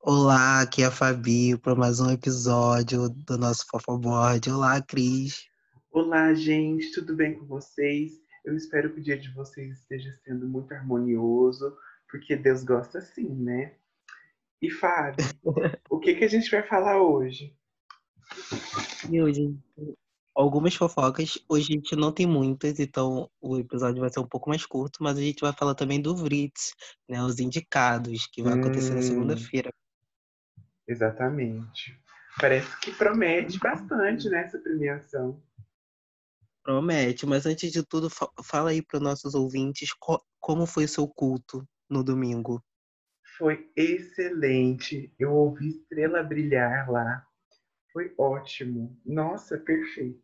Olá, aqui é a Fabi para mais um episódio do nosso Fofoboard. Olá, Cris. Olá, gente, tudo bem com vocês? Eu espero que o dia de vocês esteja sendo muito harmonioso, porque Deus gosta assim, né? E Fábio, o que, que a gente vai falar hoje? E hoje, algumas fofocas. Hoje a gente não tem muitas, então o episódio vai ser um pouco mais curto, mas a gente vai falar também do Vritz, né? Os indicados, que vai acontecer na Hum. segunda-feira. Exatamente. Parece que promete bastante nessa premiação. Promete, mas antes de tudo, fa- fala aí para os nossos ouvintes co- como foi seu culto no domingo. Foi excelente. Eu ouvi Estrela brilhar lá. Foi ótimo. Nossa, perfeito.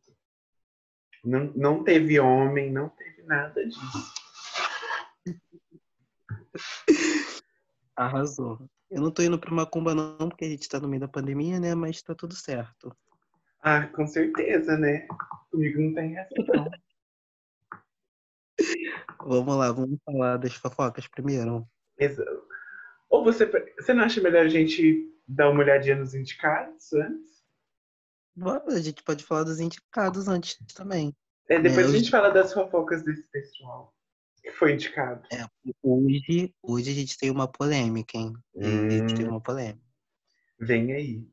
Não, não teve homem, não teve nada disso. Arrasou. Eu não tô indo pra Macumba não, porque a gente tá no meio da pandemia, né? Mas tá tudo certo. Ah, com certeza, né? Comigo não tem essa, não. Vamos lá, vamos falar das fofocas primeiro. Exa- Ou você, você não acha melhor a gente dar uma olhadinha nos indicados antes? A gente pode falar dos indicados antes também. É, depois É, a eu- gente fala das fofocas desse pessoal que foi indicado. Hoje, hoje a gente tem uma polêmica, hein? A gente tem Hum. uma polêmica. Vem aí.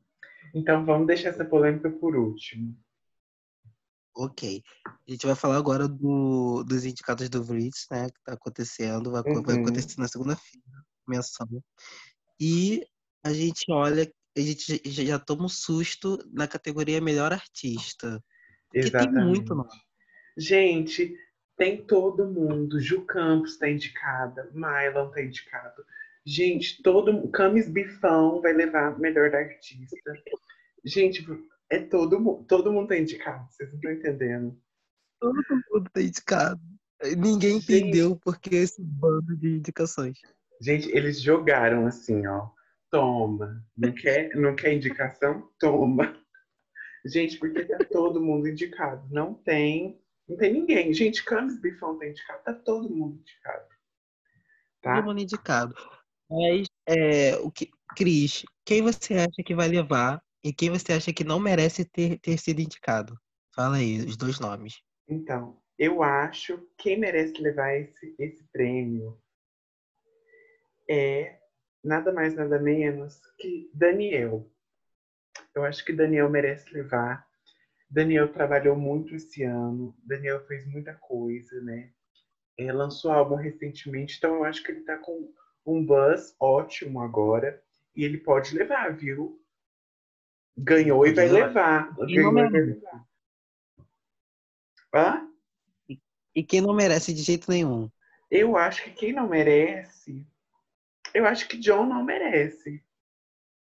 Então vamos deixar essa polêmica por último. Ok. A gente vai falar agora do, dos indicados do Vritz, né? Que tá acontecendo. Vai, co- vai Uhum. acontecer na segunda-feira, menção. E a gente olha, a gente já, toma um susto na categoria Melhor Artista. Porque tem muito Exatamente. nome. Gente, tem todo mundo. Ju Campos tá indicada, Mylon tá indicado. Gente, todo Camis Bifão vai levar melhor da artista. Gente, é todo mundo, todo mundo tá indicado, vocês não estão entendendo. Todo mundo tá indicado. Ninguém Gente. entendeu por que esse bando de indicações. Gente, eles jogaram assim, ó. Toma. Não quer, não quer indicação? Toma. Gente, porque tá todo mundo indicado. Não tem, não tem ninguém. Gente, Camis Bifão tá indicado, tá todo mundo indicado. Tá? Todo mundo indicado. Mas, é, o que, Cris, quem você acha que vai levar e quem você acha que não merece ter, ter sido indicado? Fala aí, os dois nomes. Então, eu acho que quem merece levar esse, esse prêmio é nada mais, nada menos que Daniel. Eu acho que Daniel merece levar. Daniel trabalhou muito esse ano. Daniel fez muita coisa, né? É, lançou álbum recentemente, então eu acho que ele tá com um buzz ótimo agora. E ele pode levar, viu? Ganhou e vai levar. E Ganhou e vai levar. Hã? E quem não merece de jeito nenhum? Eu acho que quem não merece. Eu acho que John não merece.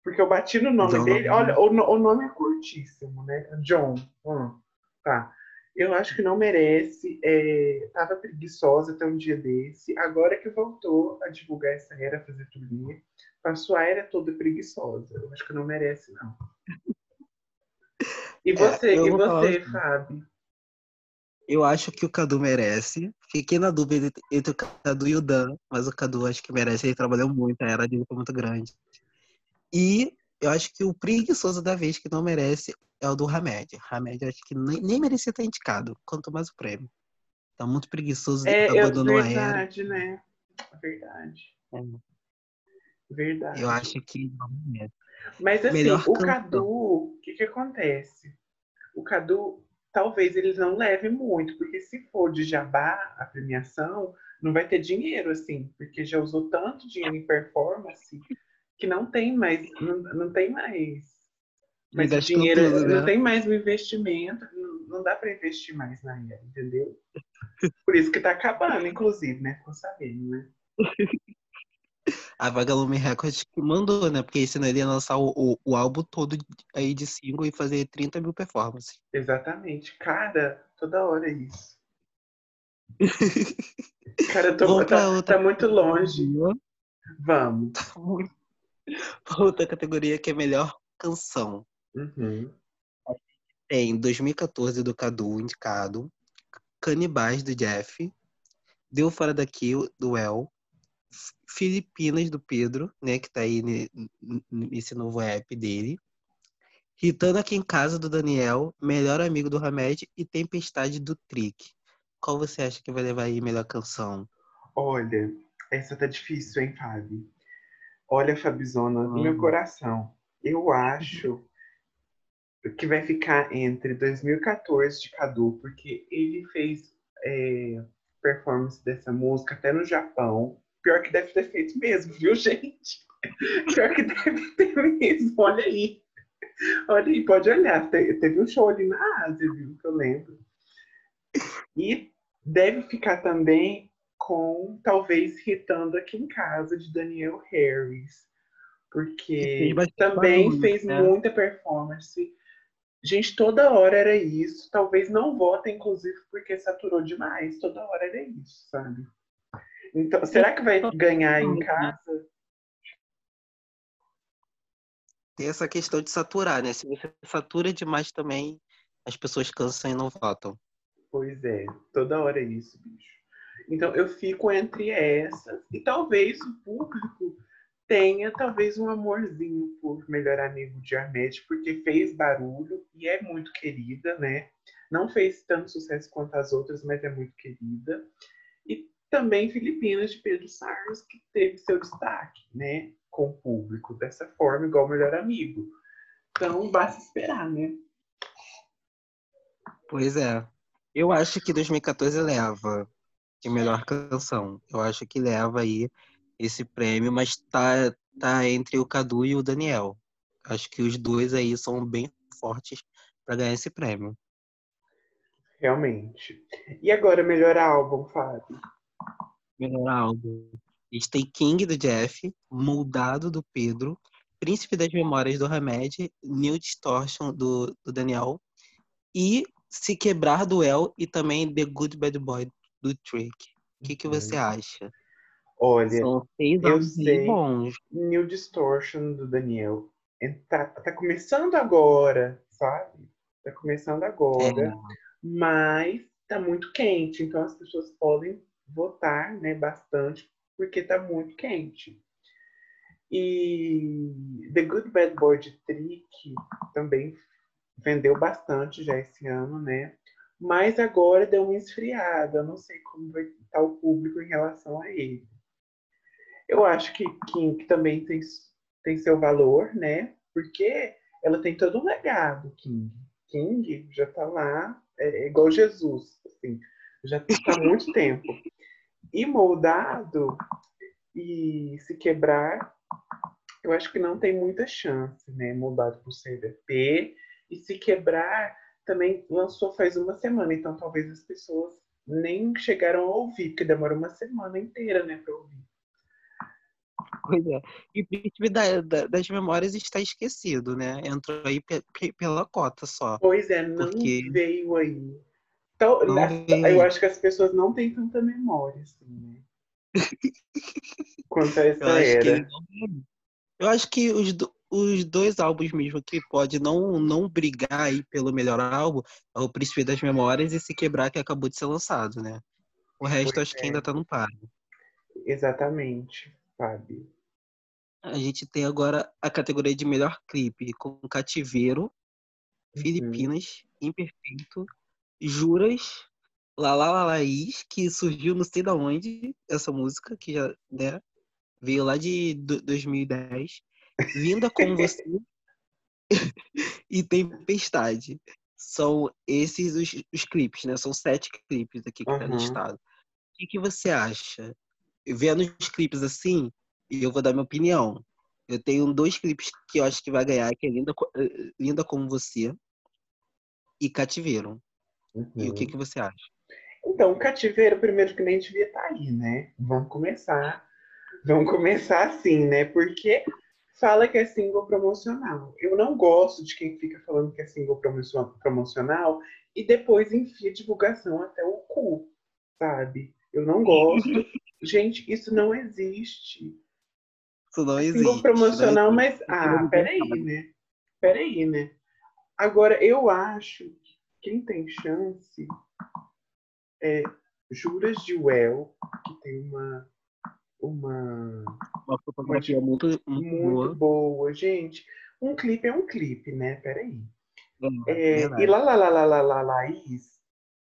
Porque eu bati no nome John não dele. Olha, o, o nome é curtíssimo, né? John. Hum, tá. Eu acho que não merece. É, tava preguiçosa até um dia desse. Agora que voltou a divulgar essa era, fazer turnê, passou a era toda preguiçosa. Eu acho que não merece, não. E você, eu e você. Fábio? Eu acho que o Cadu merece. Fiquei na dúvida entre- o Cadu e o Dan, mas o Cadu acho que merece. Ele trabalhou muito, a era dele foi muito grande. E eu acho que o preguiçoso da vez que não merece é o do Hamed. Hamed acho que nem, nem merecia estar indicado, quanto mais o prêmio. Tá muito preguiçoso, É, abandonou a era. verdade, né? Verdade. É. Verdade. Eu acho que não merece. Mas assim, melhor o cantor. Cadu, o que que acontece? O Cadu, talvez eles não levem muito, porque se for de jabá a premiação, não vai ter dinheiro, assim, porque já usou tanto dinheiro em performance que não tem mais, não, não tem mais. Mas o dinheiro tudo, né? não tem mais o investimento, não, não dá para investir mais na era, entendeu? Por isso que tá acabando, inclusive, né? Ficou sabendo, né? A Vagalume Records que mandou, né? Porque senão ele ia lançar o, o, o álbum todo aí de single e fazer 30 mil performances. Exatamente. Cara, toda hora é isso. Cara, eu tô, tá, tá muito longe. Vamos. Outra categoria que é melhor canção. Uhum. Tem 2014 do Cadu, indicado. Canibais, do Jeff. Deu Fora Daqui, do El. Filipinas, do Pedro, né? Que tá aí nesse novo app dele. Ritando Aqui em Casa, do Daniel. Melhor Amigo do Hamed. E Tempestade, do Trick. Qual você acha que vai levar aí melhor canção? Olha, essa tá difícil, hein, Fábio? Olha, Fabizona, no meu coração, eu acho que vai ficar entre 2014 de Cadu, porque ele fez é, performance dessa música até no Japão. Pior que deve ter feito mesmo, viu, gente? Pior que deve ter mesmo, olha aí. Olha aí, pode olhar. Teve um show ali na Ásia, viu? Que eu lembro. E deve ficar também com, talvez, Ritando Aqui em Casa, de Daniel Harris. Porque também barulho, fez né? muita performance Gente, toda hora era isso. Talvez não votem, inclusive, porque saturou demais. Toda hora era isso, sabe? Então, será que vai ganhar em casa? Tem essa questão de saturar, né? Se você satura demais também, as pessoas cansam e não votam. Pois é, toda hora é isso, bicho. Então, eu fico entre essas. E talvez o público tenha talvez um amorzinho por melhor amigo de Armete, porque fez barulho e é muito querida, né? Não fez tanto sucesso quanto as outras, mas é muito querida. E também Filipinas de Pedro Sars, que teve seu destaque, né? Com o público, dessa forma, igual o melhor amigo. Então, basta esperar, né? Pois é. Eu acho que 2014 leva de melhor canção. Eu acho que leva aí esse prêmio, mas tá, tá entre o Cadu e o Daniel. Acho que os dois aí são bem fortes para ganhar esse prêmio. Realmente. E agora, melhor álbum, Fábio? Melhor álbum. A gente tem King do Jeff, Moldado do Pedro, Príncipe das Memórias do Hamed, New Distortion do, do Daniel e Se Quebrar do El e também The Good Bad Boy do Trick. O que, que você uhum. acha? Olha, eu sei. Bons. New Distortion do Daniel. Tá, tá começando agora, sabe? Tá começando agora. É. Mas tá muito quente, então as pessoas podem votar, né, bastante, porque tá muito quente. E The Good Bad Boy Trick também vendeu bastante já esse ano, né? Mas agora deu uma esfriada. Eu não sei como vai estar o público em relação a ele. Eu acho que King também tem, tem seu valor, né? Porque ela tem todo um legado, King. King já está lá, é, é, igual Jesus, assim, já está há muito tempo. E moldado e se quebrar, eu acho que não tem muita chance, né? Moldado por CVP. E se quebrar, também lançou faz uma semana, então talvez as pessoas nem chegaram a ouvir, porque demora uma semana inteira, né, para ouvir. Pois é. E o príncipe da, da, das memórias está esquecido, né? Entrou aí pe, pe, pela cota só. Pois é, não porque... veio aí. Então, veio. eu acho que as pessoas não têm tanta memória, assim, né? Quanto a essa eu era. Que, eu acho que os, os dois álbuns mesmo que pode não, não brigar aí pelo melhor álbum é o Príncipe das Memórias e Se Quebrar, que acabou de ser lançado, né? O resto pois acho é. que ainda tá no par. Exatamente, Fábio. A gente tem agora a categoria de melhor clipe com Cativeiro, uhum. Filipinas, Imperfeito, Juras, Lala Lalaís, que surgiu não sei da onde, essa música, que já né, veio lá de 2010. Vinda com você e Tempestade. São esses os, os, clipes, né? São sete clipes aqui que uhum. tá listado. O que, que você acha? Vendo os clipes assim, eu vou dar minha opinião. Eu tenho dois clipes que eu acho que vai ganhar, que é Linda, eh, Linda Como Você e Cativeiro. Uhum. E o que, uhum. que você acha? Então, Cativeiro, primeiro que nem devia estar tá aí, né? Vamos começar. Vamos começar assim, né? Porque fala que é single promocional. Eu não gosto de quem fica falando que é single promocional e depois enfia divulgação até o cu, sabe? Eu não gosto. Gente, isso não existe. Isso não existe. Single promocional, mas. Ah, peraí, né? Peraí, né? Agora, eu acho quem tem chance é Juras de Well, que tem uma uma, uma fotografia muito, muito, boa. boa. Gente, um clipe é um clipe, né? Peraí. É, é, e lá, lá, lá, lá, lá, lá, Laís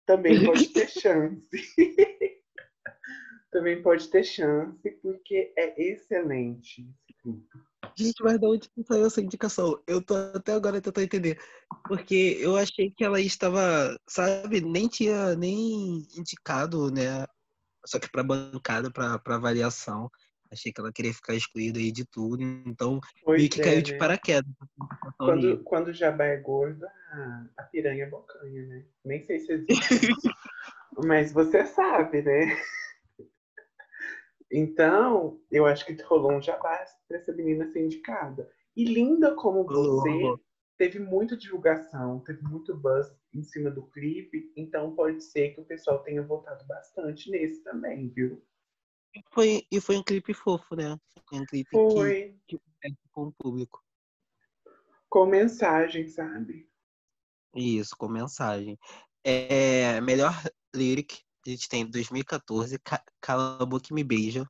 também pode ter chance. também pode ter chance, porque é excelente esse clipe. Gente, mas de onde saiu essa indicação? Eu tô até agora tentando entender. Porque eu achei que ela estava, sabe, nem tinha nem indicado, né? Só que pra bancada, pra, pra avaliação. Achei que ela queria ficar excluída aí de tudo. Então, pois meio que é, caiu de né? paraquedas. Quando, quando o jabá é gordo, a piranha é bocanha, né? Nem sei se existe. mas você sabe, né? Então, eu acho que rolou um jabá para essa menina ser indicada. E linda como você, teve muita divulgação, teve muito buzz em cima do clipe, então pode ser que o pessoal tenha votado bastante nesse também, viu? Foi, e foi um clipe fofo, né? Foi um clipe foi. que, que com o público. Com mensagem, sabe? Isso, com mensagem. É, melhor lyric a gente tem 2014, Cala a Boca e Me Beija,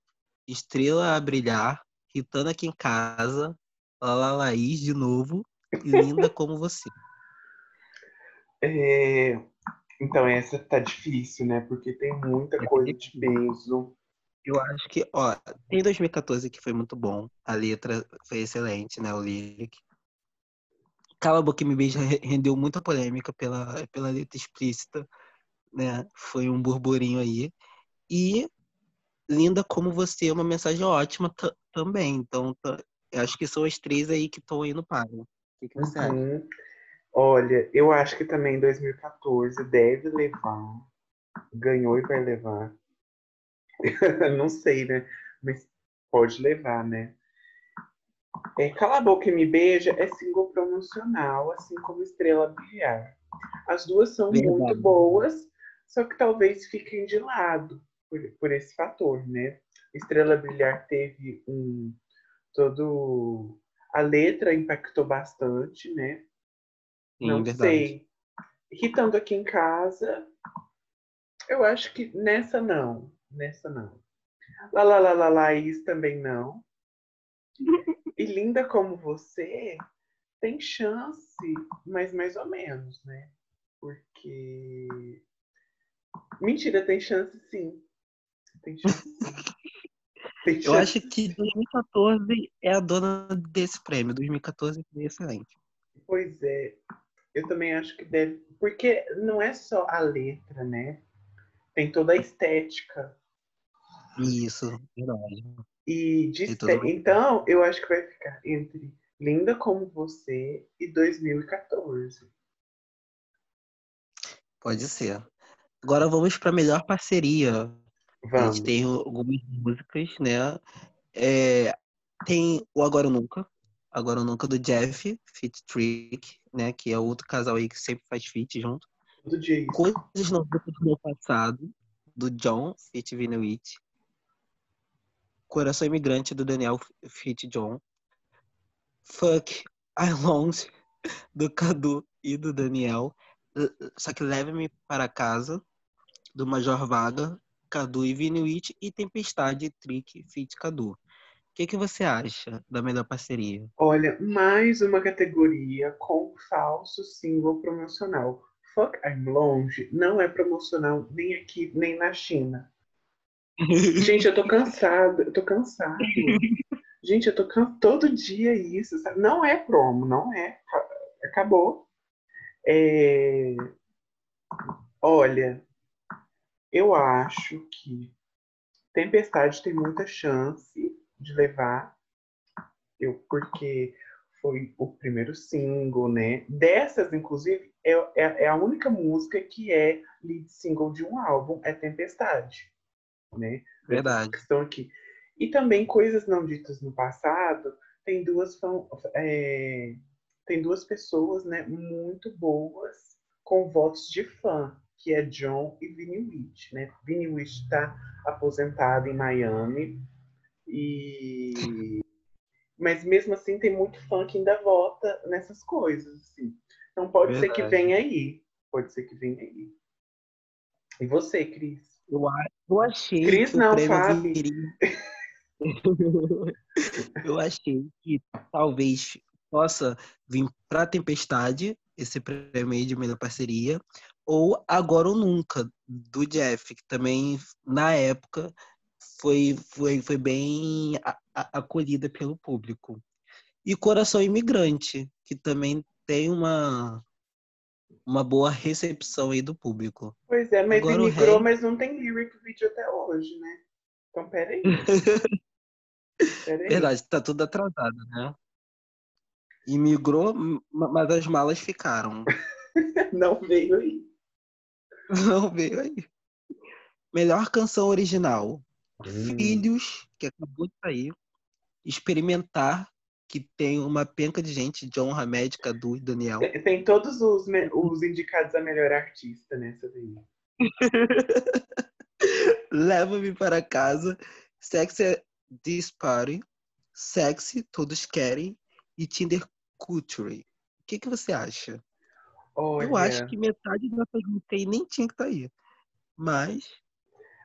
Estrela a Brilhar, Ritando Aqui em Casa, Lala Laís de novo, Linda Como Você. É... Então, essa tá difícil, né? Porque tem muita é coisa de peso. Eu acho que, ó, tem 2014 que foi muito bom. A letra foi excelente, né? O lyric. Cala a Boca e Me Beija rendeu muita polêmica pela, pela letra explícita né? Foi um burburinho aí. E Linda como você é uma mensagem ótima também. Então, acho que são as três aí que estão indo para. O que, que você uhum. acha? Olha, eu acho que também 2014 deve levar. Ganhou e vai levar. Não sei, né? Mas pode levar, né? É, Cala a Boca e Me Beija é single promocional, assim como Estrela Brilhar. As duas são Verdade. muito boas, só que talvez fiquem de lado por, por esse fator, né? Estrela Brilhar teve um todo a letra impactou bastante, né? Sim, Não verdade. sei. Irritando aqui em casa, eu acho que nessa não, nessa não. Lá, lá, lá, lá, Laís também não. E linda como você tem chance, mas mais ou menos, né? Porque Mentira, tem chance sim. Tem chance. Tem chance. Eu acho que 2014 é a dona desse prêmio. 2014 foi excelente. Pois é. Eu também acho que deve. Porque não é só a letra, né? Tem toda a estética. Isso, verdade. E de. Então, eu acho que vai ficar entre Linda como Você e 2014. Pode ser. Agora vamos para a melhor parceria. Vamos. A gente tem algumas músicas, né? É, tem o Agora ou Nunca. Agora ou Nunca do Jeff, Fit Trick, né? Que é outro casal aí que sempre faz feat junto. Do. Coisas não do meu passado, do John, Fit Vinuit. Coração Imigrante, do Daniel, Fit John. Fuck I Long, do Cadu e do Daniel. Só que leve-me para casa, do Major Vaga, Cadu e Vinuit e Tempestade, Trick, Fit Cadu. O que, que você acha da melhor parceria? Olha, mais uma categoria com falso single promocional. Fuck I'm Longe não é promocional nem aqui, nem na China. Gente, eu tô cansado, eu tô cansado. Gente, eu tô cansado todo dia isso. Sabe? Não é promo, não é. Acabou. É... Olha, eu acho que Tempestade tem muita chance de levar, eu, porque foi o primeiro single, né? Dessas, inclusive, é, é, é, a única música que é lead single de um álbum, é Tempestade, né? Verdade. Estão aqui. E também Coisas Não Ditas no Passado, tem duas, é, tem duas pessoas, né, muito boas, com votos de fã, que é John e Vinny Witt, né? Vinny Witt está aposentado em Miami e mas mesmo assim tem muito fã que ainda vota nessas coisas, assim. Então pode ser que Verdade. venha aí. Pode ser que venha aí. E você, Cris? Eu, a- eu achei Cris não, Fábio. eu achei que talvez possa vir para Tempestade esse prêmio de melhor parceria ou Agora ou Nunca do Jeff, que também na época foi foi, foi bem a- a- acolhida pelo público. E Coração Imigrante, que também tem uma uma boa recepção aí do público. Pois é, mas Agora imigrou, rei- mas não tem lyric video até hoje, né? Então, peraí. peraí. Verdade, tá tudo atrasado, né? Imigrou, mas as malas ficaram. Não veio aí. Não veio aí. Melhor canção original. Hum. Filhos, que acabou de sair. Experimentar, que tem uma penca de gente, John Hamed, Cadu e Daniel. Tem- Tem todos os, me- os indicados a melhor artista nessa daí. Leva-me para casa. Sex é This Party. Sexy, todos querem. E Tinder Culture. O que, que você acha? Olha, Eu acho que metade dessas músicas aí nem tinha que estar aí. Mas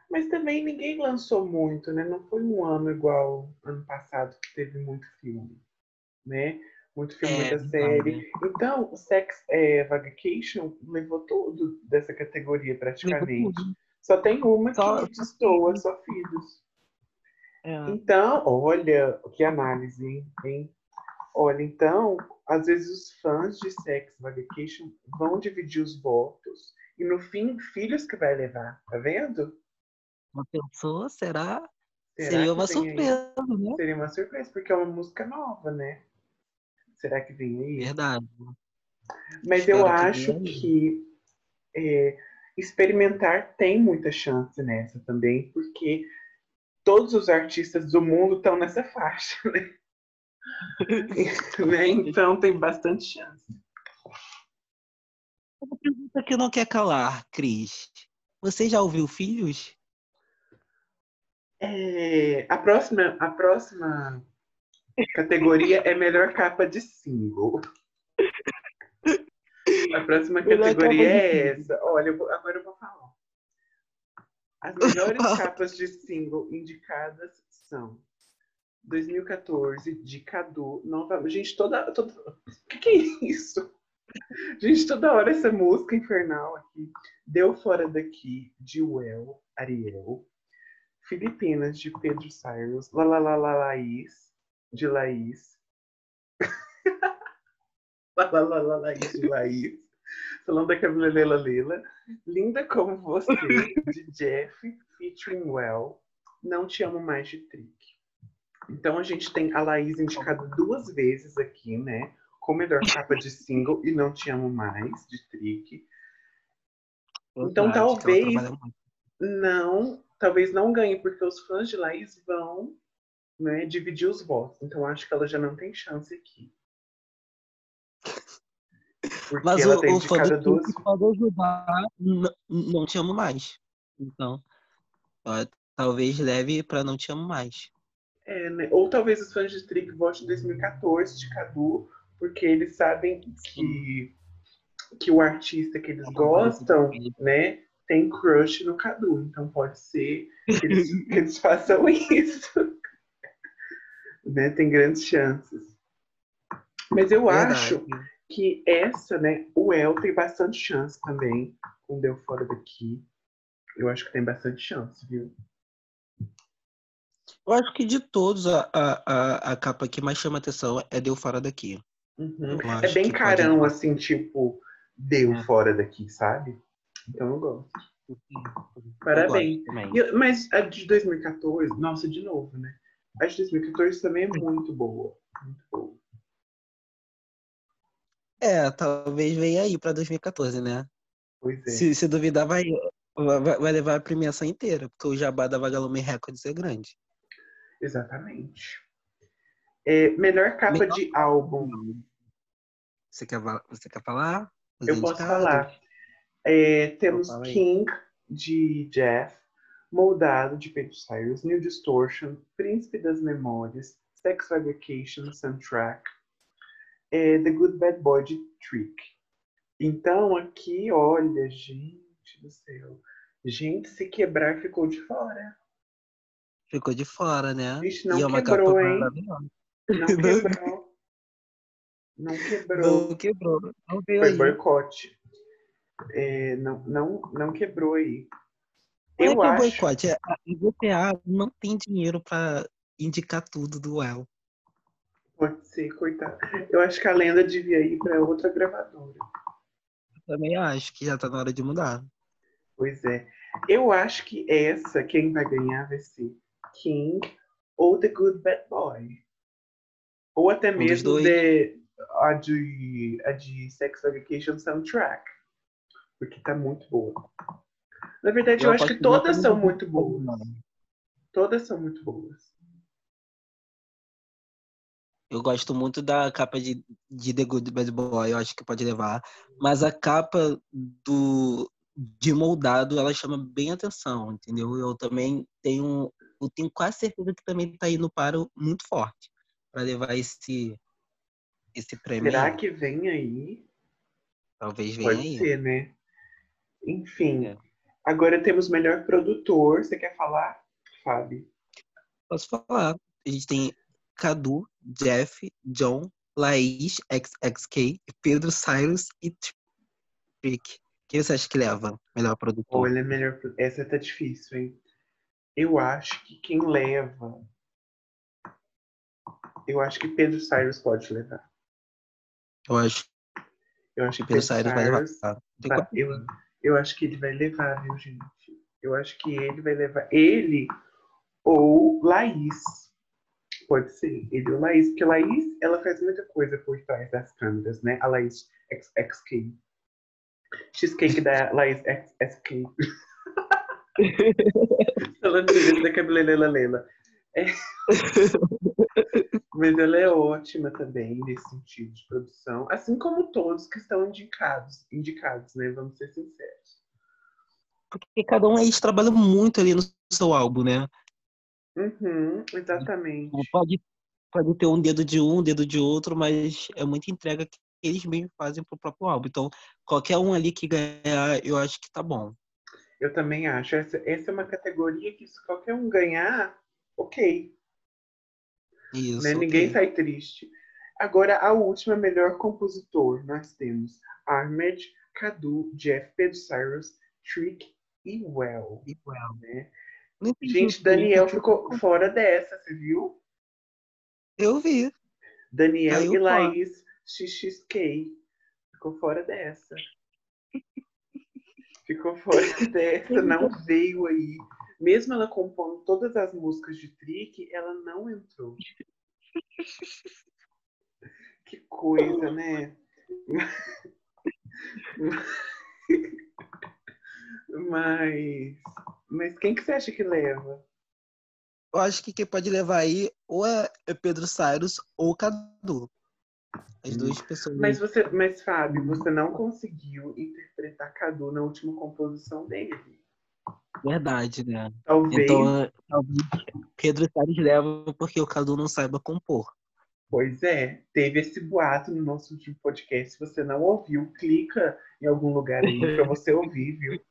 Mas também ninguém lançou muito, né? Não foi um ano igual ano passado que teve muito filme, né? Muito filme, É, muita série. Então, o Sex é, Vacation levou tudo dessa categoria praticamente. Só tem uma Só- que destoa, só Filhos. é, Então, olha, que análise, hein? Olha, então, às vezes os fãs de Sex Vacation vão dividir os votos e no fim, filhos que vai levar, tá vendo? uma pessoa será? Será Seria que uma vem aí? surpresa, né? Seria uma surpresa, porque é uma música nova, né? Será que vem aí? Verdade. Mas Espero eu que acho aí. que é, experimentar tem muita chance nessa também, porque todos os artistas do mundo estão nessa faixa, né? Né? Então tem bastante chance. Uma pergunta que não quer calar, Cris. Você já ouviu Filhos? É, a, próxima, a próxima categoria é melhor capa de single. A próxima categoria é essa. Olha, eu vou- agora eu vou falar. As melhores capas de single indicadas são 2014, de Cadu. Gente, toda. toda... O que, que é isso? Gente, toda hora essa música infernal aqui. Deu Fora Daqui, de Well, Ariel. Filipinas, de Pedro Cyrus. La La La La Laís, de Laís. La La La La Laís, de Laís. Falando da Camila Lela Lela. Linda Como Você, de Jeff, featuring Well. Não Te Amo Mais, de Trick. Então a gente tem a Laís indicada duas vezes aqui, né? Com melhor capa de single e Não Te Amo Mais, de Trick. Então, Verdade, talvez- não, talvez não ganhe, porque os fãs de Laís vão né, dividir os votos. Então acho que ela já não tem chance aqui. Porque Mas ela o, tem o fã do duas. Pode ajudar. N- Não te amo mais. Então, ó, talvez leve pra não te amo mais. É, né? Ou talvez os fãs de Trick votem em 2014 de Cadu, porque eles sabem que, que o artista que eles gostam, né, tem crush no Cadu. Então pode ser que eles, que eles façam isso. né? Tem grandes chances. Mas eu Verdade. acho que essa, né, o El tem bastante chance também, com Deu Fora Daqui. Eu acho que tem bastante chance, viu? Eu acho que de todos, a, a, a, a capa que mais chama atenção é Deu Fora Daqui. Uhum. É bem que pode- carão, assim, tipo, deu É. fora daqui, sabe? Então eu gosto. Eu Parabéns. gosto também. Eu- mas a de 2014, nossa, de novo, né? A de 2014 também é muito boa. Muito boa. É, talvez venha aí pra 2014, né? Pois é. Se, se duvidar, vai, vai, vai levar a premiação inteira, porque o jabá da Vagalume Records é grande. Exatamente. É, melhor capa Melhor de álbum. Você quer, você quer falar? Os Eu posso indicados? falar. É, temos Fala aí. King, de Jeff, Moldado, de Pedro Cyrus, New Distortion, Príncipe das Memórias, Sex Vacation, Soundtrack, é, The Good Bad Boy, de Trick. Então, aqui, olha, gente do céu. Gente, se quebrar, ficou de fora. Ficou de fora, né? Não e é uma quebrou, capa hein? maravilhosa. Não quebrou. Não quebrou. Não quebrou. Não veio Foi aí. boicote. É, não, não, não quebrou aí. É Eu que é acho. boicote, é a GTA não tem dinheiro pra indicar tudo do El. Pode ser, coitado. Eu acho que a lenda devia ir para outra gravadora. Também acho que já tá na hora de mudar. Pois é. Eu acho que essa, quem vai ganhar vai ser King ou The Good Bad Boy. Ou até Um mesmo. The, a, de, a de Sex Education Soundtrack. Porque tá muito boa. Na verdade, eu, acho que todas são muito boas. Todas são muito boas. Eu gosto muito da capa de, de The Good Bad Boy, eu acho que pode levar. Mas a capa do de moldado, ela chama bem atenção, entendeu? Eu também tenho, eu tenho quase certeza que também tá indo para o muito forte para levar esse esse prêmio. Será que vem aí? Talvez venha Pode aí. ser, né? Enfim. É. Agora temos melhor produtor. Você quer falar, Fábio? Posso falar. A gente tem Cadu, Jeff, John, Laís, XXK, Pedro Cyrus e Trick. Quem você acha que leva melhor produtor? Olha, melhor. Essa tá difícil, hein? Eu acho que quem leva. Eu acho que Pedro Cyrus pode levar. Eu acho Eu acho que que Pedro Cyrus vai levar. Tá? Eu, eu acho que ele vai levar, viu, gente? Eu acho que ele vai levar. Ele ou Laís. Pode ser. Ele ou Laís. Porque Laís, ela faz muita coisa por trás das câmeras, né? A Laís XXK. Cheesecake da Laís XXK. Falando disso da cabeleireira Lela. É. Mas ela é ótima também nesse sentido de produção, assim como todos que estão indicados, indicados, né? Vamos ser sinceros. Porque cada um aí trabalha muito ali no seu álbum, né? Uhum, exatamente. Pode, pode ter um dedo de um, um dedo de outro, mas é muita entrega que eles mesmos fazem pro próprio álbum. Então, qualquer um ali que ganhar, eu acho que tá bom. Eu também acho. Essa, essa é uma categoria que se qualquer um ganhar, ok. Isso. né? ok. Ninguém sai triste. Agora, a última melhor compositor, nós temos Ahmed, Cadu, Jeff, Pedro Cyrus, Trick e Well. Igual. Né? Não entendi Gente, Daniel ficou fora dessa, você viu? Eu vi. Daniel Caiu e fora. Laís XXK. Ficou fora dessa. Ficou fora dessa, não veio aí. Mesmo ela compondo todas as músicas de Trick, ela não entrou. Que coisa, né? Mas, mas quem que você acha que leva? Eu acho que quem pode levar aí ou é Pedro Cyrus ou Cadu. As duas pessoas. Mas você, mas Fábio, você não conseguiu interpretar Cadu na última composição dele. Verdade, né? Talvez, Então, talvez Pedro Cyrus leva porque o Cadu não saiba compor. pois é, teve esse boato no nosso último podcast. Se você não ouviu, clica em algum lugar aí para você ouvir, viu?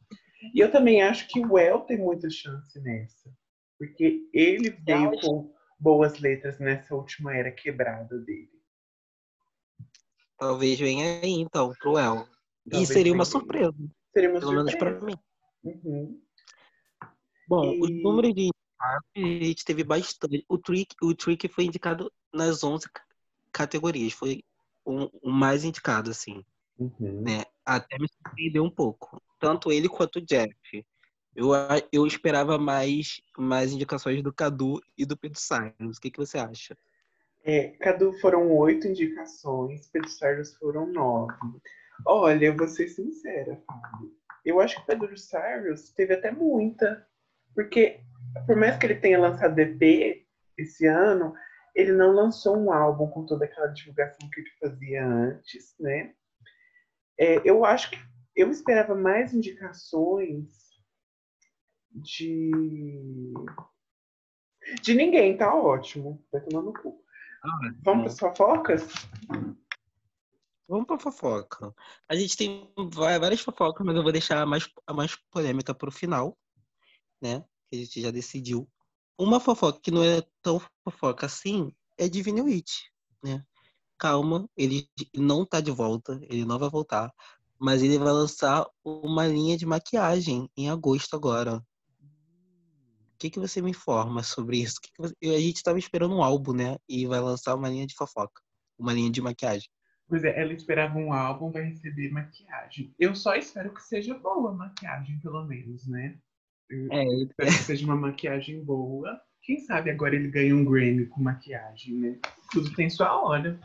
E eu também acho que o El tem muita chance nessa, porque ele veio com boas letras nessa última era quebrada dele. Talvez venha aí, então, pro El. E Talvez seria uma surpresa, Seria uma pelo menos surpresa. pra mim. Uhum. Bom, E- os números de indicados, a gente teve bastante. O Trick, o Trick foi indicado nas 11 ca- categorias. Foi o, o mais indicado, assim. Uhum. né? Até me surpreendeu um pouco. Tanto ele quanto o Jeff. Eu, eu esperava mais, mais indicações do Cadu e do Pedro Cyrus. O que, que você acha? É, Cadu foram oito indicações, Pedro Cyrus foram nove. Olha, eu vou ser sincera, Fábio. Eu acho que Pedro Cyrus teve até muita. Porque, por mais que ele tenha lançado EP esse ano, ele não lançou um álbum com toda aquela divulgação que ele fazia antes, né? É, eu acho que eu esperava mais indicações de. De ninguém, tá ótimo. Vai tomar no cu. Vamos para as fofocas? Vamos pra fofoca. A gente tem várias fofocas, mas eu vou deixar a mais, a mais polêmica pro final, né? Que a gente já decidiu. Uma fofoca que não é tão fofoca assim é Divine Witch, né? Calma, ele não tá de volta, ele não vai voltar, mas ele vai lançar uma linha de maquiagem em agosto agora. O que, que você me informa sobre isso? Que que você... A gente estava esperando um álbum, né? E vai lançar uma linha de fofoca, uma linha de maquiagem. Pois é, ela esperava um álbum, vai receber maquiagem. Eu só espero que seja boa a maquiagem, pelo menos, né? Eu É, espero que seja uma maquiagem boa. Quem sabe agora ele ganha um Grammy com maquiagem, né? Tudo tem sua hora.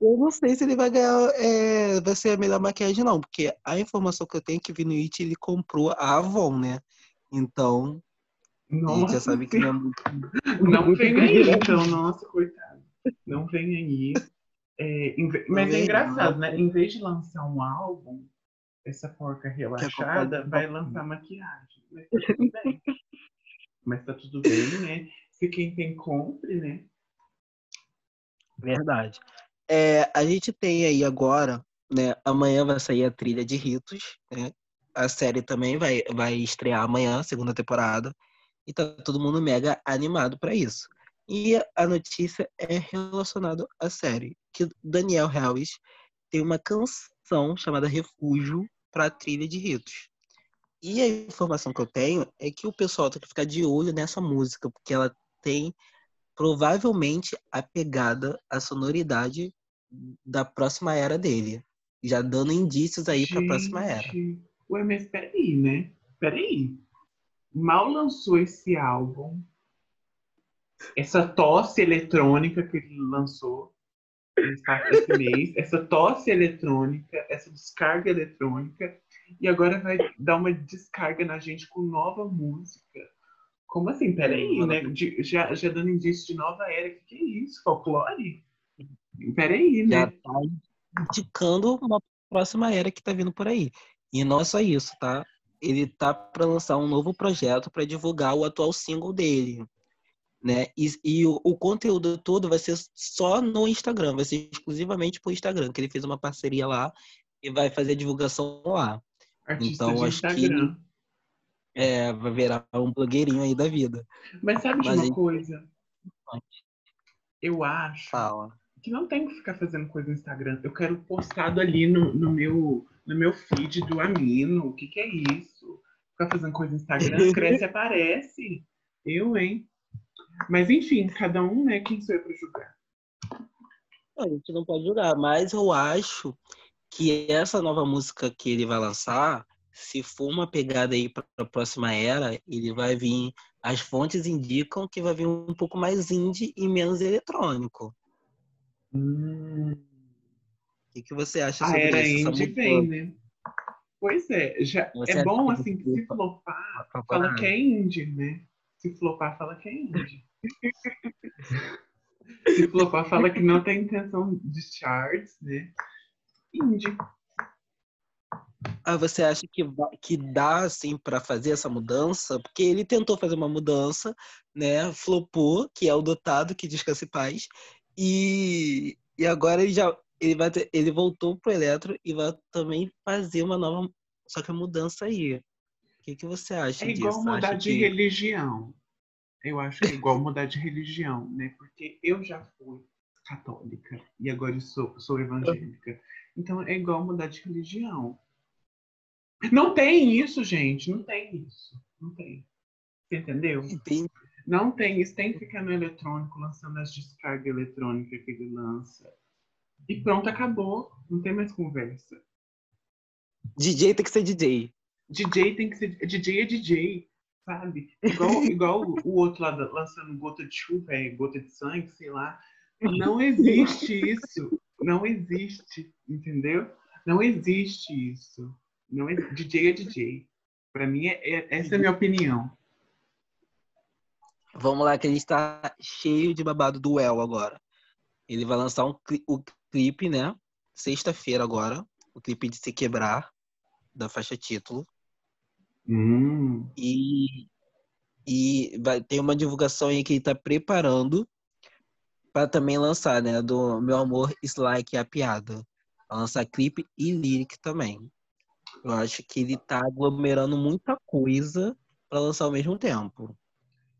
Eu não sei se ele vai ganhar, é, vai ser a melhor maquiagem, não, porque a informação que eu tenho é que o Vinuit ele comprou a Avon, né? Então, a gente já Nossa, sabe que não é muito. não vem aí, então, nossa, coitado. Não vem aí. É, ve- mas é vem, engraçado, não. né? Em vez de lançar um álbum, essa porca relaxada comprar- vai lançar maquiagem. Mas tá tudo bem. Mas tá tudo bem, né? Se quem tem, compre, né? Verdade. É, a gente tem aí agora, né? Amanhã vai sair a trilha de ritos, né? A série também vai, vai estrear amanhã, segunda temporada. E tá todo mundo mega animado pra isso. E a notícia é relacionada à série, que Daniel Harris tem uma canção chamada Refúgio para a trilha de ritos. E a informação que eu tenho é que o pessoal tem que ficar de olho nessa música, porque ela tem provavelmente a pegada, a sonoridade da próxima era dele. Já dando indícios aí para a próxima era. Ué, mas peraí, né? Peraí. Mal lançou esse álbum. Essa tosse eletrônica que ele lançou esse mês. Essa tosse eletrônica, essa descarga eletrônica. E agora vai dar uma descarga na gente com nova música. Como assim? Peraí, né? De- já, já dando indício de nova era. O que, que é isso? Folclore? Peraí, Já né? tá indicando uma próxima era que tá vindo por aí. E não é só isso, tá? Ele tá para lançar um novo projeto para divulgar o atual single dele. Né? E, e o, o conteúdo todo vai ser só no Instagram, vai ser exclusivamente pro Instagram, que ele fez uma parceria lá e vai fazer a divulgação lá. Artista Então, acho que- Instagram. É, vai virar um blogueirinho aí da vida. Mas sabe de Mas uma coisa? Eu acho Fala. que não tem que ficar fazendo coisa no Instagram. Eu quero postado ali no, no meu, no meu feed do Amino. O que, que é isso? Ficar fazendo coisa no Instagram, cresce e aparece. Eu, hein? Mas enfim, cada um, né? Quem sou eu pra julgar? A gente não pode julgar, mas eu acho que essa nova música que ele vai lançar, se for uma pegada aí para a próxima era, ele vai vir. As fontes indicam que vai vir um pouco mais indie e menos eletrônico. Hum, que, que você acha a sobre era isso? essa indie mudança? vem, né? Pois é, já, Você é bom assim que se flopar, fala que é indie, né? Se flopar, fala que é indie. Se flopar, fala que não tem intenção de charts, né? Indie. Ah, você acha que, que dá assim para fazer essa mudança? Porque ele tentou fazer uma mudança, né? Flopou, que é o dotado que descansa em paz, e, e agora ele já ele vai ter- ele voltou pro eletro e vai também fazer uma nova, só que a mudança aí. O que, que você acha É disso? igual mudar Acha de que- religião. Eu acho que é igual mudar de religião, né? Porque eu já fui católica e agora eu sou, sou evangélica. Então é igual mudar de religião. Não tem isso, gente. Não tem isso. Não tem. Você entendeu? Tem- Não tem isso. Tem que ficar no eletrônico, lançando as descargas eletrônicas que ele lança. E pronto, acabou. Não tem mais conversa. DJ tem que ser DJ. DJ tem que ser. DJ é DJ, sabe? Igual, igual o outro lá lançando gota de chuva, é gota de sangue, sei lá. Não existe isso. Não existe, entendeu? Não existe isso. Não é, DJ é DJ. Pra mim, é, é- essa é a minha opinião. Vamos lá, que a gente tá cheio de babado do El agora. Ele vai lançar um o clipe, né? Sexta-feira agora. O clipe de Se Quebrar, da faixa título. Hum. E, e vai ter uma divulgação aí que ele tá preparando Pra também lançar, né? Do Meu Amor Is Like a Piada. Lançar clipe e lyric também. Eu acho que ele tá aglomerando muita coisa para lançar ao mesmo tempo.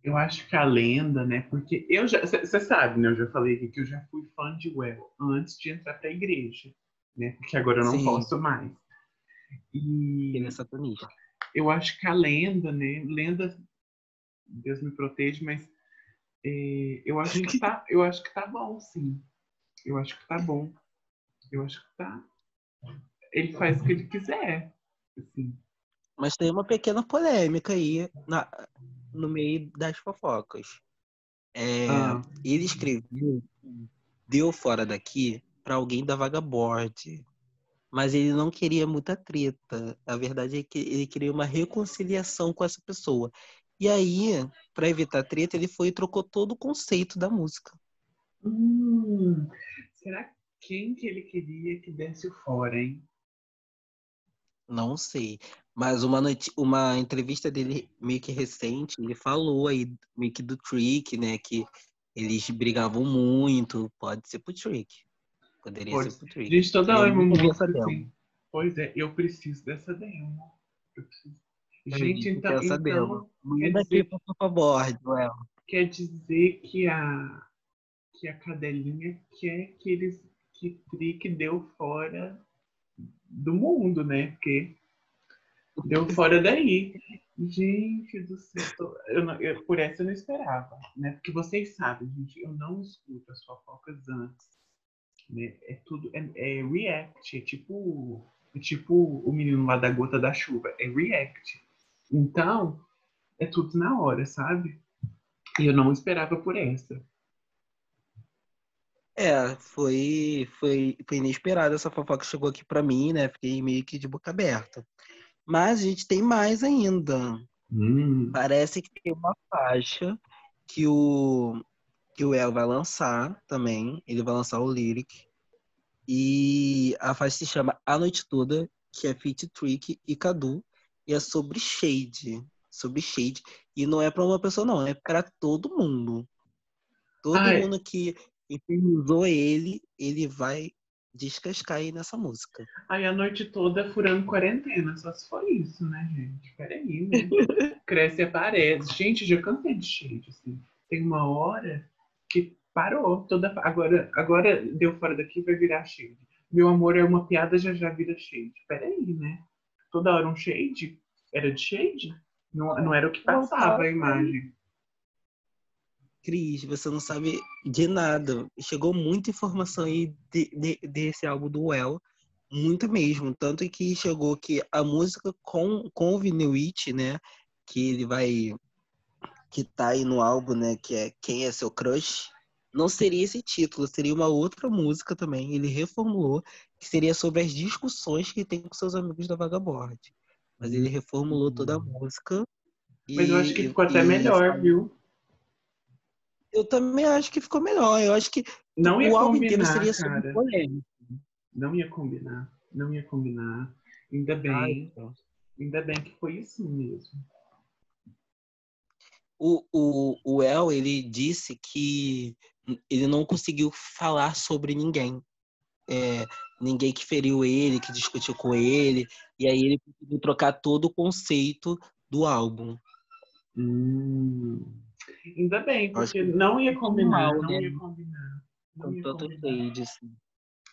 Eu acho que a lenda, né? Porque eu já. Você sabe, né? Eu já falei aqui que eu já fui fã de Well antes de entrar pra igreja, né? Porque agora eu não Sim. posso mais. E. Ele é satanista. Eu acho que a lenda, né? Lenda. Deus me protege, mas. É, eu acho que tá. Eu acho que tá bom, sim. Eu acho que tá bom. Eu acho que tá. Ele faz o que ele quiser. Assim. Mas tem uma pequena polêmica aí na, no meio das fofocas. É, ah. Ele escreveu Deu Fora Daqui para alguém da Vagabond. Mas ele não queria muita treta. A verdade é que ele queria uma reconciliação com essa pessoa. E aí, para evitar treta, ele foi e trocou todo o conceito da música. Hum, será quem que ele queria que desse fora, hein? Não sei. Mas uma, noite, uma entrevista dele meio que recente, ele falou aí meio que do Trick, né? Que eles brigavam muito. Pode ser pro Trick. Poderia Pode. ser pro Trick. Gente, toda hora uma música assim. Pois é, eu preciso dessa demo. Eu preciso. Gente, então. Essa então demo. Quer dizer, pra board, quer dizer que a, que a cadelinha quer que eles. que Trick deu fora do mundo, né? Porque deu fora daí. Gente do céu, eu, não, eu, por essa eu não esperava, né? Porque vocês sabem, gente, eu não escuto as fofocas antes. Né? É tudo, é, é react, é tipo, é tipo o menino lá da gota da chuva, é react. Então, é tudo na hora, sabe? E eu não esperava por essa. É, foi, foi, foi inesperado essa fofoca que chegou aqui para mim, né? Fiquei meio que de boca aberta. Mas a gente tem mais ainda. Hum. Parece que tem uma faixa que o que o El vai lançar também. Ele vai lançar o lyric. E a faixa se chama A Noite Toda, que é Fit Trick e Cadu. E é sobre Shade. Sobre Shade. E não é para uma pessoa, não. É para todo mundo. Todo Ai. mundo que infernizou ele, ele vai descascar aí nessa música. Aí a noite toda furando quarentena, só se for isso, né, gente? Peraí, né? Cresce e aparece. Gente, já cansei de shade, assim. Tem uma hora que parou. Toda... Agora, agora deu fora daqui vai virar shade. Meu amor é uma piada, já já vira shade. Peraí, né? Toda hora um shade? Era de shade? Não, não era o que passava a imagem. Cris, você não sabe de nada. Chegou muita informação aí de, de, desse álbum do Well, muito mesmo. Tanto que chegou que a música com, com o Vinil It, né? Que ele vai. Que tá aí no álbum, né? Que é Quem é Seu Crush. Não seria esse título, seria uma outra música também. Ele reformulou, que seria sobre as discussões que tem com seus amigos da Vagabond. Mas ele reformulou toda a música. Mas eu acho que ficou até melhor, viu? Eu também acho que ficou melhor. Eu acho que não ia o álbum combinar, inteiro seria super polêmico. Não ia combinar. Não ia combinar. Ainda bem. Ai, então. Ainda bem que foi isso mesmo. O, o, o El, ele disse que ele não conseguiu falar sobre ninguém. É, ninguém que feriu ele, que discutiu com ele. E aí ele conseguiu trocar todo o conceito do álbum. Hum. Ainda bem, porque não ia combinar, mal, não né? ia combinar. Não Com tanto shade, assim.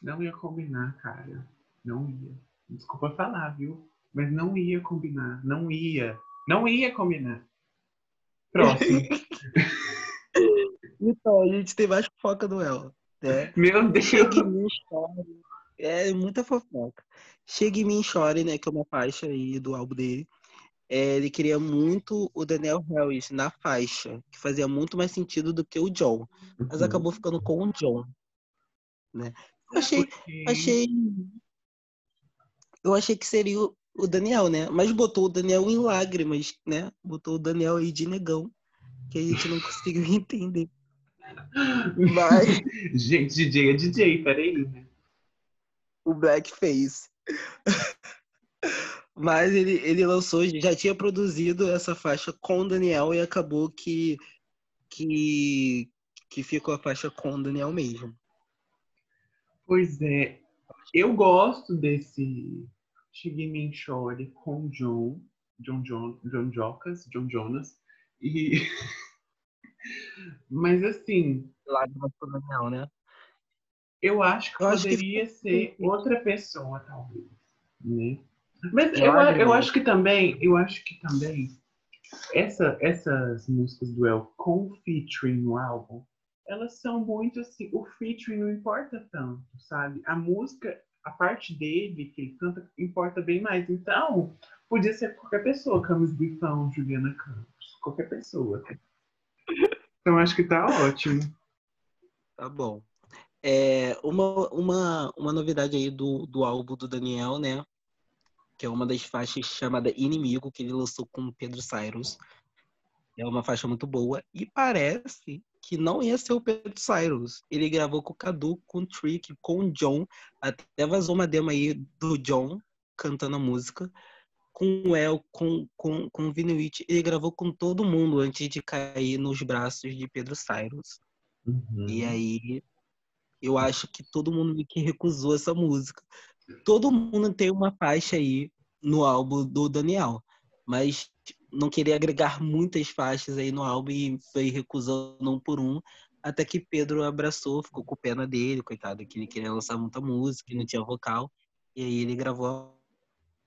Não ia combinar, cara. Não ia. Desculpa falar, viu? Mas não ia combinar. Não ia. Não ia combinar. Próximo. então, a gente tem mais fofoca do El. Né? Meu Deus. Chega em mim, chore. É muita fofoca. Chega em mim, chore, né? Que é uma faixa aí do álbum dele é, ele queria muito o Daniel Harris na faixa, que fazia muito mais sentido do que o John. Mas uhum. acabou ficando com o John. Né? Eu achei, achei. Eu achei que seria o Daniel, né? Mas botou o Daniel em lágrimas, né? Botou o Daniel aí de negão, que a gente não conseguiu entender. Mas... gente, DJ é DJ, peraí, né? O Blackface. Mas ele, ele lançou, já tinha produzido essa faixa com o Daniel e acabou que, que, que ficou a faixa com o Daniel mesmo. Pois é, eu gosto desse Shigemin Chore com John, John, John, John Jocas, John Jonas. E... Mas assim. Lágrimas pro Daniel, né? Eu acho que eu poderia acho que... ser outra pessoa, talvez. Né? Mas eu, eu acho que também, eu acho que também essa, essas músicas do El com featuring no álbum, elas são muito assim, o featuring não importa tanto, sabe? A música, a parte dele que ele canta importa bem mais. Então, podia ser qualquer pessoa, Camis Bifão, Juliana Campos, qualquer pessoa. Então acho que tá ótimo. Tá bom. É, uma, uma, uma novidade aí do, do álbum do Daniel, né? Que é uma das faixas chamada Inimigo, que ele lançou com o Pedro Cyrus. É uma faixa muito boa. E parece que não ia ser o Pedro Cyrus. Ele gravou com o Cadu, com o Trick, com o John. Até vazou uma demo aí do John cantando a música. Com o El, com, com, com o. Ele gravou com todo mundo antes de cair nos braços de Pedro Cyrus. Uhum. E aí eu acho que todo mundo que recusou essa música. Todo mundo tem uma faixa aí no álbum do Daniel, mas não queria agregar muitas faixas aí no álbum e foi recusando um por um, até que Pedro abraçou, ficou com pena dele, coitado, que ele queria lançar muita música, não tinha vocal, e aí ele gravou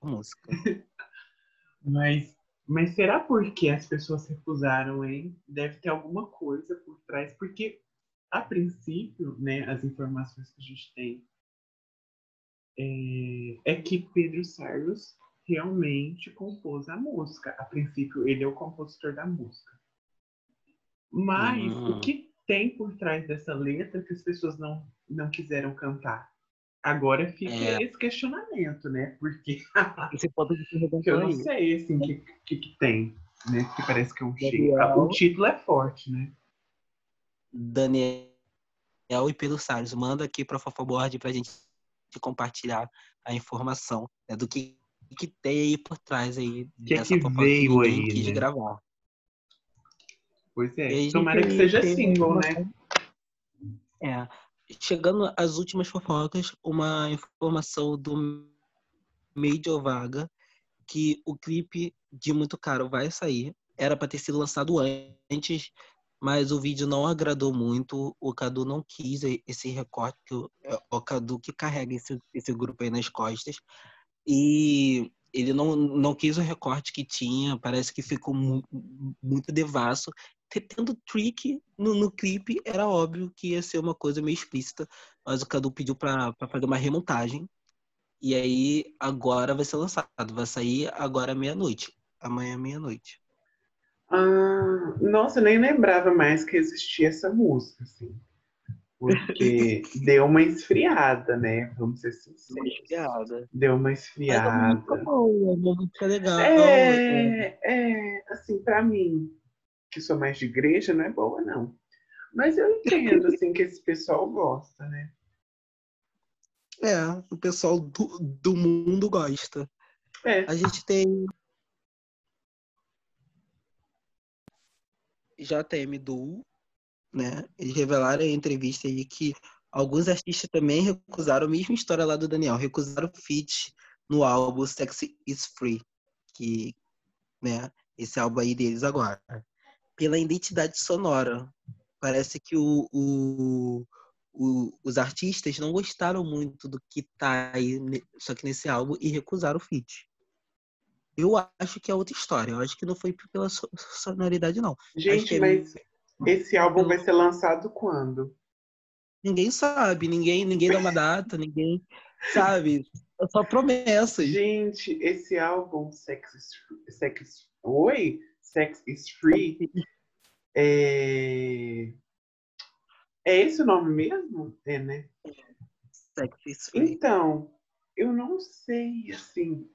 a música. mas, mas será porque as pessoas recusaram, hein? Deve ter alguma coisa por trás, porque a princípio, né, as informações que a gente tem é, é que Pedro Cyrus realmente compôs a música. A princípio, ele é o compositor da música. Mas uhum. o que tem por trás dessa letra que as pessoas não, não quiseram cantar? Agora fica é. esse questionamento, né? Porque esse ponto de eu não sei assim, o que, que, que, tem, né? Que parece que é um cheio. O título é forte, né? Daniel e Pedro Salles. Manda aqui para a Fofoboard para a compartilhar a informação né, do que, que tem aí por trás aí que é dessa que veio que aí, quis né? gravar. Pois é, tomara que seja single, né? É. Chegando às últimas fofocas, uma informação do Major Vaga que o clipe de Muito Caro vai sair. Era para ter sido lançado antes, mas o vídeo não agradou muito. O Cadu não quis esse recorte, o, é o Cadu que carrega esse, esse grupo aí nas costas. E ele não, não quis o recorte que tinha, parece que ficou mu muito devasso. Tendo trick no, no clipe, era óbvio que ia ser uma coisa meio explícita, mas o Cadu pediu para fazer uma remontagem. E aí, agora vai ser lançado. Vai sair agora meia-noite. Amanhã, meia-noite. Ah, nossa, nem lembrava mais que existia essa música, assim. Porque deu uma esfriada, né? Vamos ser sinceros. Esfriada. Deu uma esfriada. Mas boa, uma música legal. É, é, assim, pra mim, que sou mais de igreja, não é boa, não. Mas eu entendo, assim, que esse pessoal gosta, né? É, o pessoal do, do mundo gosta. É. A gente tem JM Duo, né? Eles revelaram em entrevista aí que alguns artistas também recusaram a mesma história lá do Daniel, recusaram o feat no álbum Sex is Free, que, né, esse álbum aí deles agora. Pela identidade sonora. Parece que o, o, o, os artistas não gostaram muito do que tá aí, só que nesse álbum, e recusaram o feat. Eu acho que é outra história. Eu acho que não foi pela sonoridade, não. Gente, é... mas esse álbum vai ser lançado quando? Ninguém sabe, ninguém, ninguém dá uma data, ninguém sabe. É só promessas. Gente, esse álbum Sex is, Sex, Oi? Sex is Free é... é esse o nome mesmo? É, né? Sex is Free. Então, eu não sei, assim,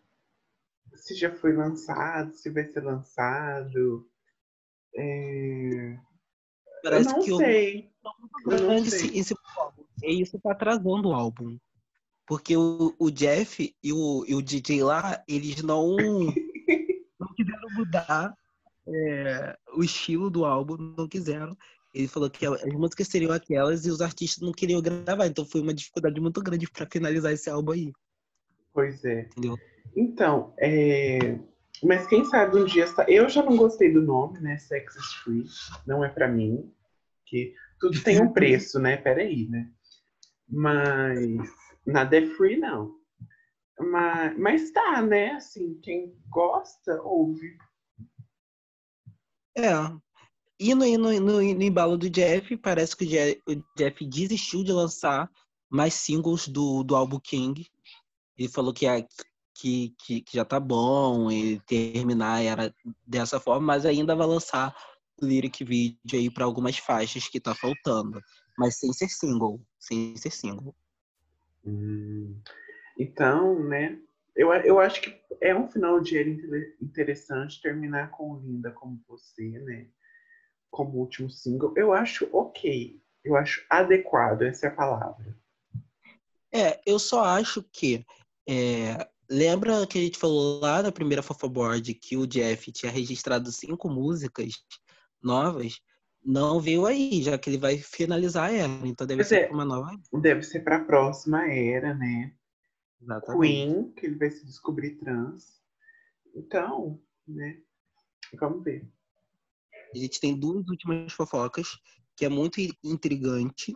se já foi lançado, se vai ser lançado. É... Parece eu não que sei. Eu não sei. Esse, esse, isso tá atrasando o álbum. Porque o, o Jeff e o, e o DJ lá, eles não, não quiseram mudar é, o estilo do álbum, não quiseram. Ele falou que as músicas seriam aquelas e os artistas não queriam gravar, então foi uma dificuldade muito grande para finalizar esse álbum aí. Pois é. Entendeu? Então, é... mas quem sabe um dia. Eu já não gostei do nome, né? Sex Free. Não é para mim. Que tudo tem um preço, né? Peraí, né? Mas nada é free, não. Mas, mas tá, né? Assim, quem gosta, ouve. É. E no, no, no, no embalo do Jeff, parece que o Jeff, desistiu de lançar mais singles do, do álbum King. Ele falou que, é, que, que, que já tá bom e terminar era dessa forma, mas ainda vai lançar o lyric video aí para algumas faixas que tá faltando. Mas sem ser single. Sem ser single. Hum. Então, né? Eu, eu acho que é um final de era interessante terminar com Linda como você, né? Como último single. Eu acho ok. Eu acho adequado, essa é a palavra. É, eu só acho que. É, lembra que a gente falou lá na primeira Fofoboard que o Jeff tinha registrado cinco músicas novas? Não veio aí, já que ele vai finalizar a era. Então deve ser é, uma nova. Deve ser para a próxima era, né? Exatamente. Queen, que ele vai se descobrir trans. Então, né? Vamos ver. A gente tem duas últimas fofocas, que é muito intrigante.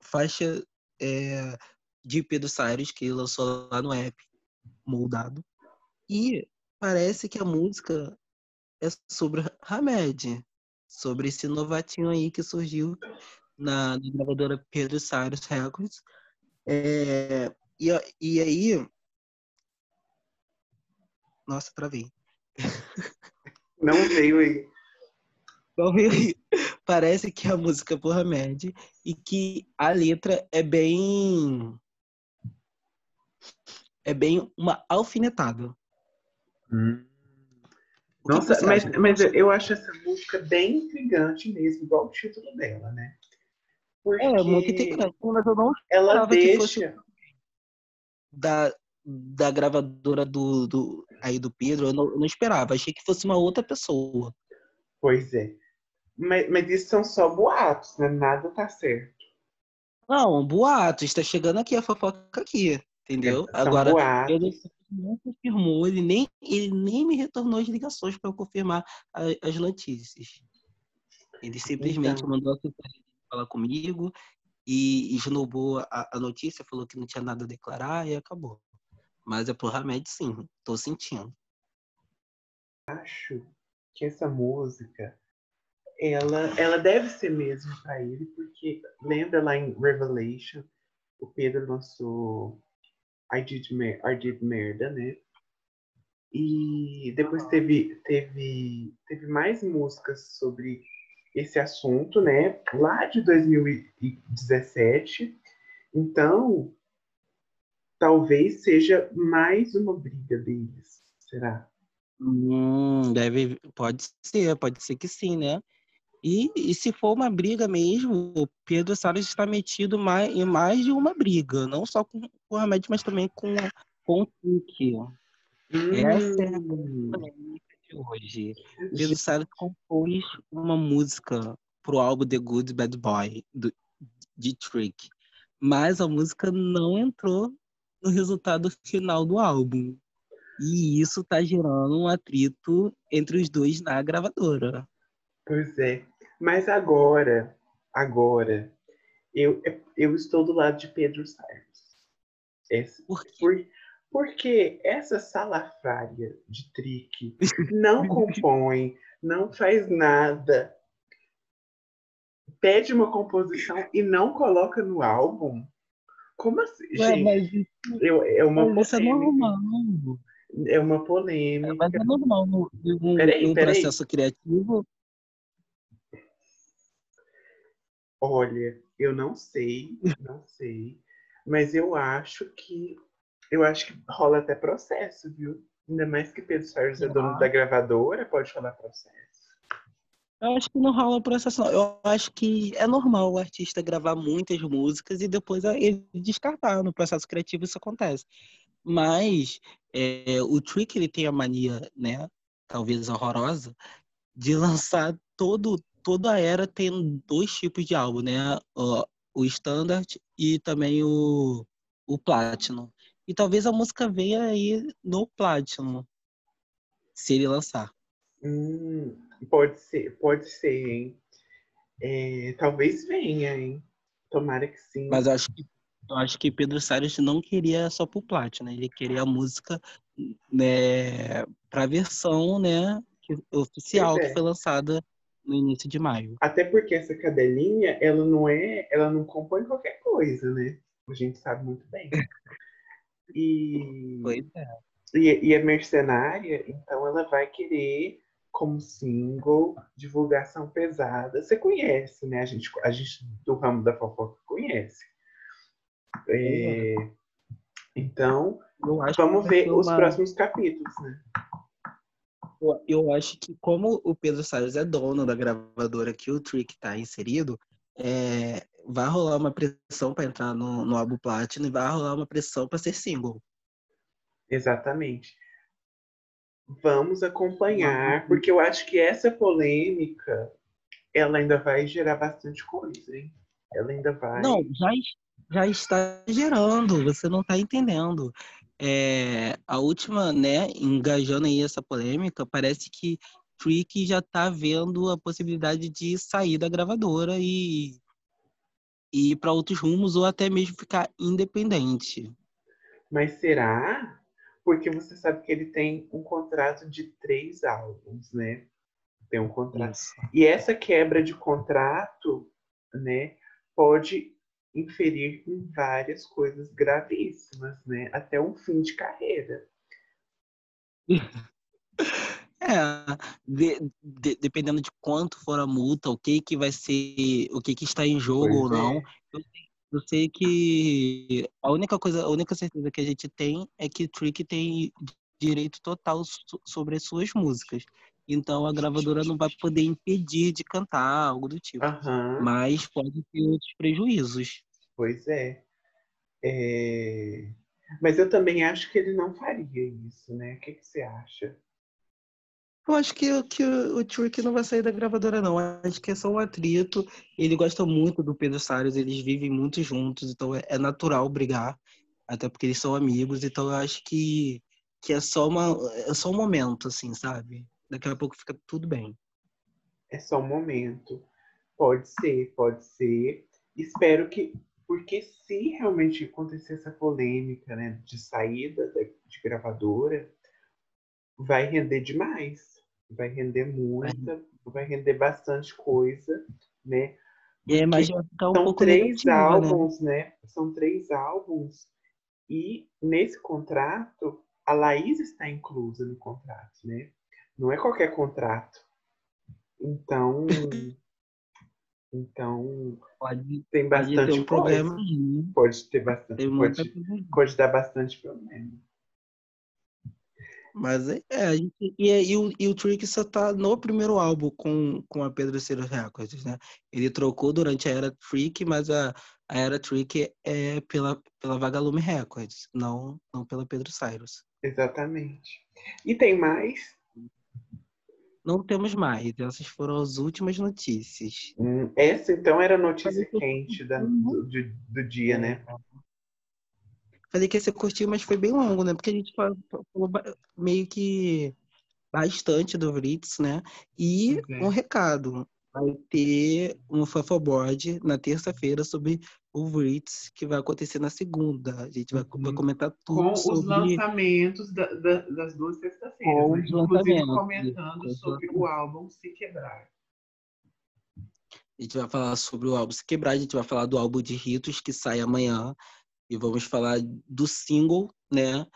Faixa é, de Pedro Cyrus, que ele lançou lá no app, moldado. E parece que a música é sobre Hamed, sobre esse novatinho aí que surgiu na, na gravadora Pedro Cyrus Records. É, e, e aí. Nossa, travei. Não veio aí. Não veio aí. Parece que a música é por Hamed e que a letra é bem. É bem uma alfinetada. Hum. Nossa, mas, mas eu acho essa música bem intrigante mesmo, igual o título dela, né? Porque é, muito intrigante, mas eu não ela deixa da, da gravadora do, do, aí do Pedro, eu não, eu não, esperava. Achei que fosse uma outra pessoa. Pois é. Mas, mas isso são só boatos, né? Nada tá certo. Não, boatos. Está chegando aqui a fofoca aqui, entendeu? É, Agora, ele não confirmou, ele nem, ele nem me retornou as ligações para confirmar a, as notícias. Ele simplesmente então. mandou a falar comigo e esnobou a, a, notícia, falou que não tinha nada a declarar e acabou. Mas é por Hamed, sim, tô sentindo. Acho que essa música, ela, ela deve ser mesmo para ele, porque lembra lá em Revelation, o Pedro lançou I Did, I Did Merda, né? E depois teve, teve, teve mais músicas sobre esse assunto, né, lá de 2017. Então, talvez seja mais uma briga deles, será? Hum, deve, pode ser, pode ser que sim, né? E, e se for uma briga mesmo, o Pedro Salles está metido mais, em mais de uma briga, não só com, com o Hamed, mas também com, com o. Hum. Essa é a hoje. Billy Cyrus compôs uma música pro álbum The Good Bad Boy, do, de Trick. Mas a música não entrou no resultado final do álbum. E isso tá gerando um atrito entre os dois na gravadora. Pois é. Mas agora, agora, eu, eu estou do lado de Pedro. Esse, Por quê? Por, porque essa salafrária de trick não compõe, não faz nada, pede uma composição e não coloca no álbum. Como assim, Ué, gente? Mas, eu, é uma isso é normal. É uma polêmica. Mas é normal no, no, peraí, no peraí. processo criativo. Olha, eu não sei, não sei, mas eu acho que eu acho que rola até processo, viu? Ainda mais que Pedro Soares é dono da gravadora, pode rolar processo. Eu acho que não rola processo, não. Eu acho que é normal o artista gravar muitas músicas e depois ele descartar. No processo criativo isso acontece. Mas é, o Trick ele tem a mania, né, talvez horrorosa, de lançar todo toda era tem dois tipos de álbum, né? O, o standard e também o, o platinum. E talvez a música venha aí no platinum, se ele lançar. Hum, pode ser, pode ser, hein? É, talvez venha, hein? Tomara que sim. Mas eu acho que, eu acho que Pedro Salles não queria só pro platinum, né? Ele queria a música né, pra versão, né, oficial é. que foi lançada no início de maio. Até porque essa cadelinha, ela não é, ela não compõe qualquer coisa, né? A gente sabe muito bem. E, pois é. E, e é mercenária, então ela vai querer como single, divulgação pesada. Você conhece, né? A gente, a gente do ramo da fofoca conhece. É, então, vamos ver os uma... próximos capítulos, né? Eu acho que como o Pedro Salles é dono da gravadora que o Trick está inserido, é, vai rolar uma pressão para entrar no, no álbum Platinum e vai rolar uma pressão para ser single. Exatamente. Vamos acompanhar, porque eu acho que essa polêmica ela ainda vai gerar bastante coisa, hein? Ela ainda vai. Não, já, já está gerando, você não está entendendo. É, a última, né, engajando aí essa polêmica, parece que Trick já está vendo a possibilidade de sair da gravadora e, e ir para outros rumos ou até mesmo ficar independente. Mas será? Porque você sabe que ele tem um contrato de três álbuns, né? Tem um contrato. Isso. E essa quebra de contrato, né, pode inferir em várias coisas gravíssimas, né? Até um fim de carreira. É, de, de, dependendo de quanto for a multa, o que que vai ser, o que que está em jogo pois ou não. É. Eu, eu, sei que a única coisa, a única certeza que a gente tem é que Trick tem direito total sobre as suas músicas. Então a gravadora não vai poder impedir de cantar, algo do tipo. Uhum. Mas pode ter outros prejuízos. Pois é. é. Mas eu também acho que ele não faria isso, né? O que, que você acha? Eu acho que, que o Trick não vai sair da gravadora, não. Acho que é só um atrito. Ele gosta muito do Pedro Salles, eles vivem muito juntos, então é, é natural brigar, até porque eles são amigos. Então eu acho que, que é, só uma, é só um momento, assim, sabe? Daqui a pouco fica tudo bem. É só um momento. Pode ser, pode ser. Espero que. Porque se realmente acontecer essa polêmica né, de saída de gravadora, vai render demais. Vai render muita, vai render bastante coisa, né? É, mas um são três né? álbuns, né? né? São três álbuns e nesse contrato a Laís está inclusa no contrato, né? Não é qualquer contrato. Então, então pode, tem bastante pode ter um problema. Pode ter bastante, pode, pode dar bastante problema. Mas é, é, gente, e, e, o, e o Trick só tá no primeiro álbum com, com a Pedro Ciro Records, né? Ele trocou durante a era Trick, mas a, a era Trick é pela, pela Vagalume Records, não, não pela Pedro Cyrus. Exatamente. E tem mais? Não temos mais. Essas foram as últimas notícias. Hum, essa então era a notícia quente da, do, do, do dia, né? É. Falei que ia ser curtinho, mas foi bem longo, né? Porque a gente falou, meio que bastante do Vritz, né? E um recado. Vai ter um fanfoboard na terça-feira sobre o Vritz, que vai acontecer na segunda. A gente vai, uhum. vai comentar tudo Com sobre... os lançamentos da, da, das duas sextas-feiras. Né? Inclusive comentando sobre o álbum Se Quebrar. A gente vai falar sobre o álbum Se Quebrar, a gente vai falar do álbum de Ritos, que sai amanhã e vamos falar do single, né?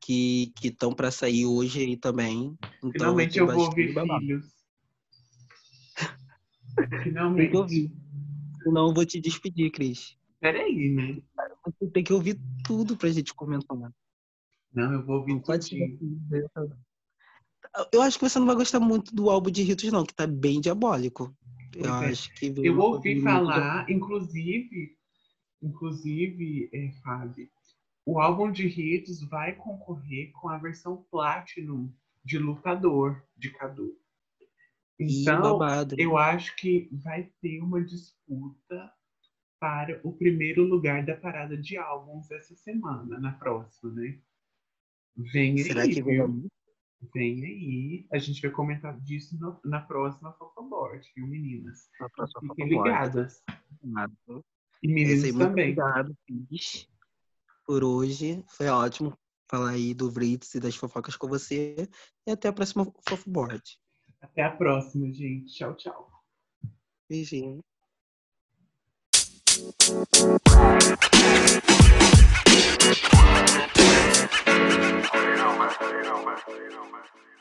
Que estão para sair hoje aí também. Então, Finalmente eu vou ouvir filhos. Finalmente. Tem ouvir. Senão eu vou te despedir, Cris. Peraí, né? Você tem que ouvir tudo pra gente comentar. Não, eu vou ouvir tudo. Eu acho que você não vai gostar muito do álbum de Ritos, não, que tá bem diabólico. Eu é. acho que. Eu ouvi falar, inclusive, Inclusive, é, Fábio, o álbum de hits vai concorrer com a versão Platinum de Lutador, de Cadu. Então, babado, né? eu acho que vai ter uma disputa para o primeiro lugar da parada de álbuns essa semana, na próxima, né? Vem Será aí, que vem viu? Vem aí. A gente vai comentar disso no- na próxima Fofoboard, viu, meninas? Na próxima Fiquem Fofoboard. ligadas. E É muito também. obrigado, por hoje. Foi ótimo falar aí do Brits e das fofocas com você. E até a próxima Fofoboard. Até a próxima, gente. Tchau, tchau. Beijinho. You. You. You.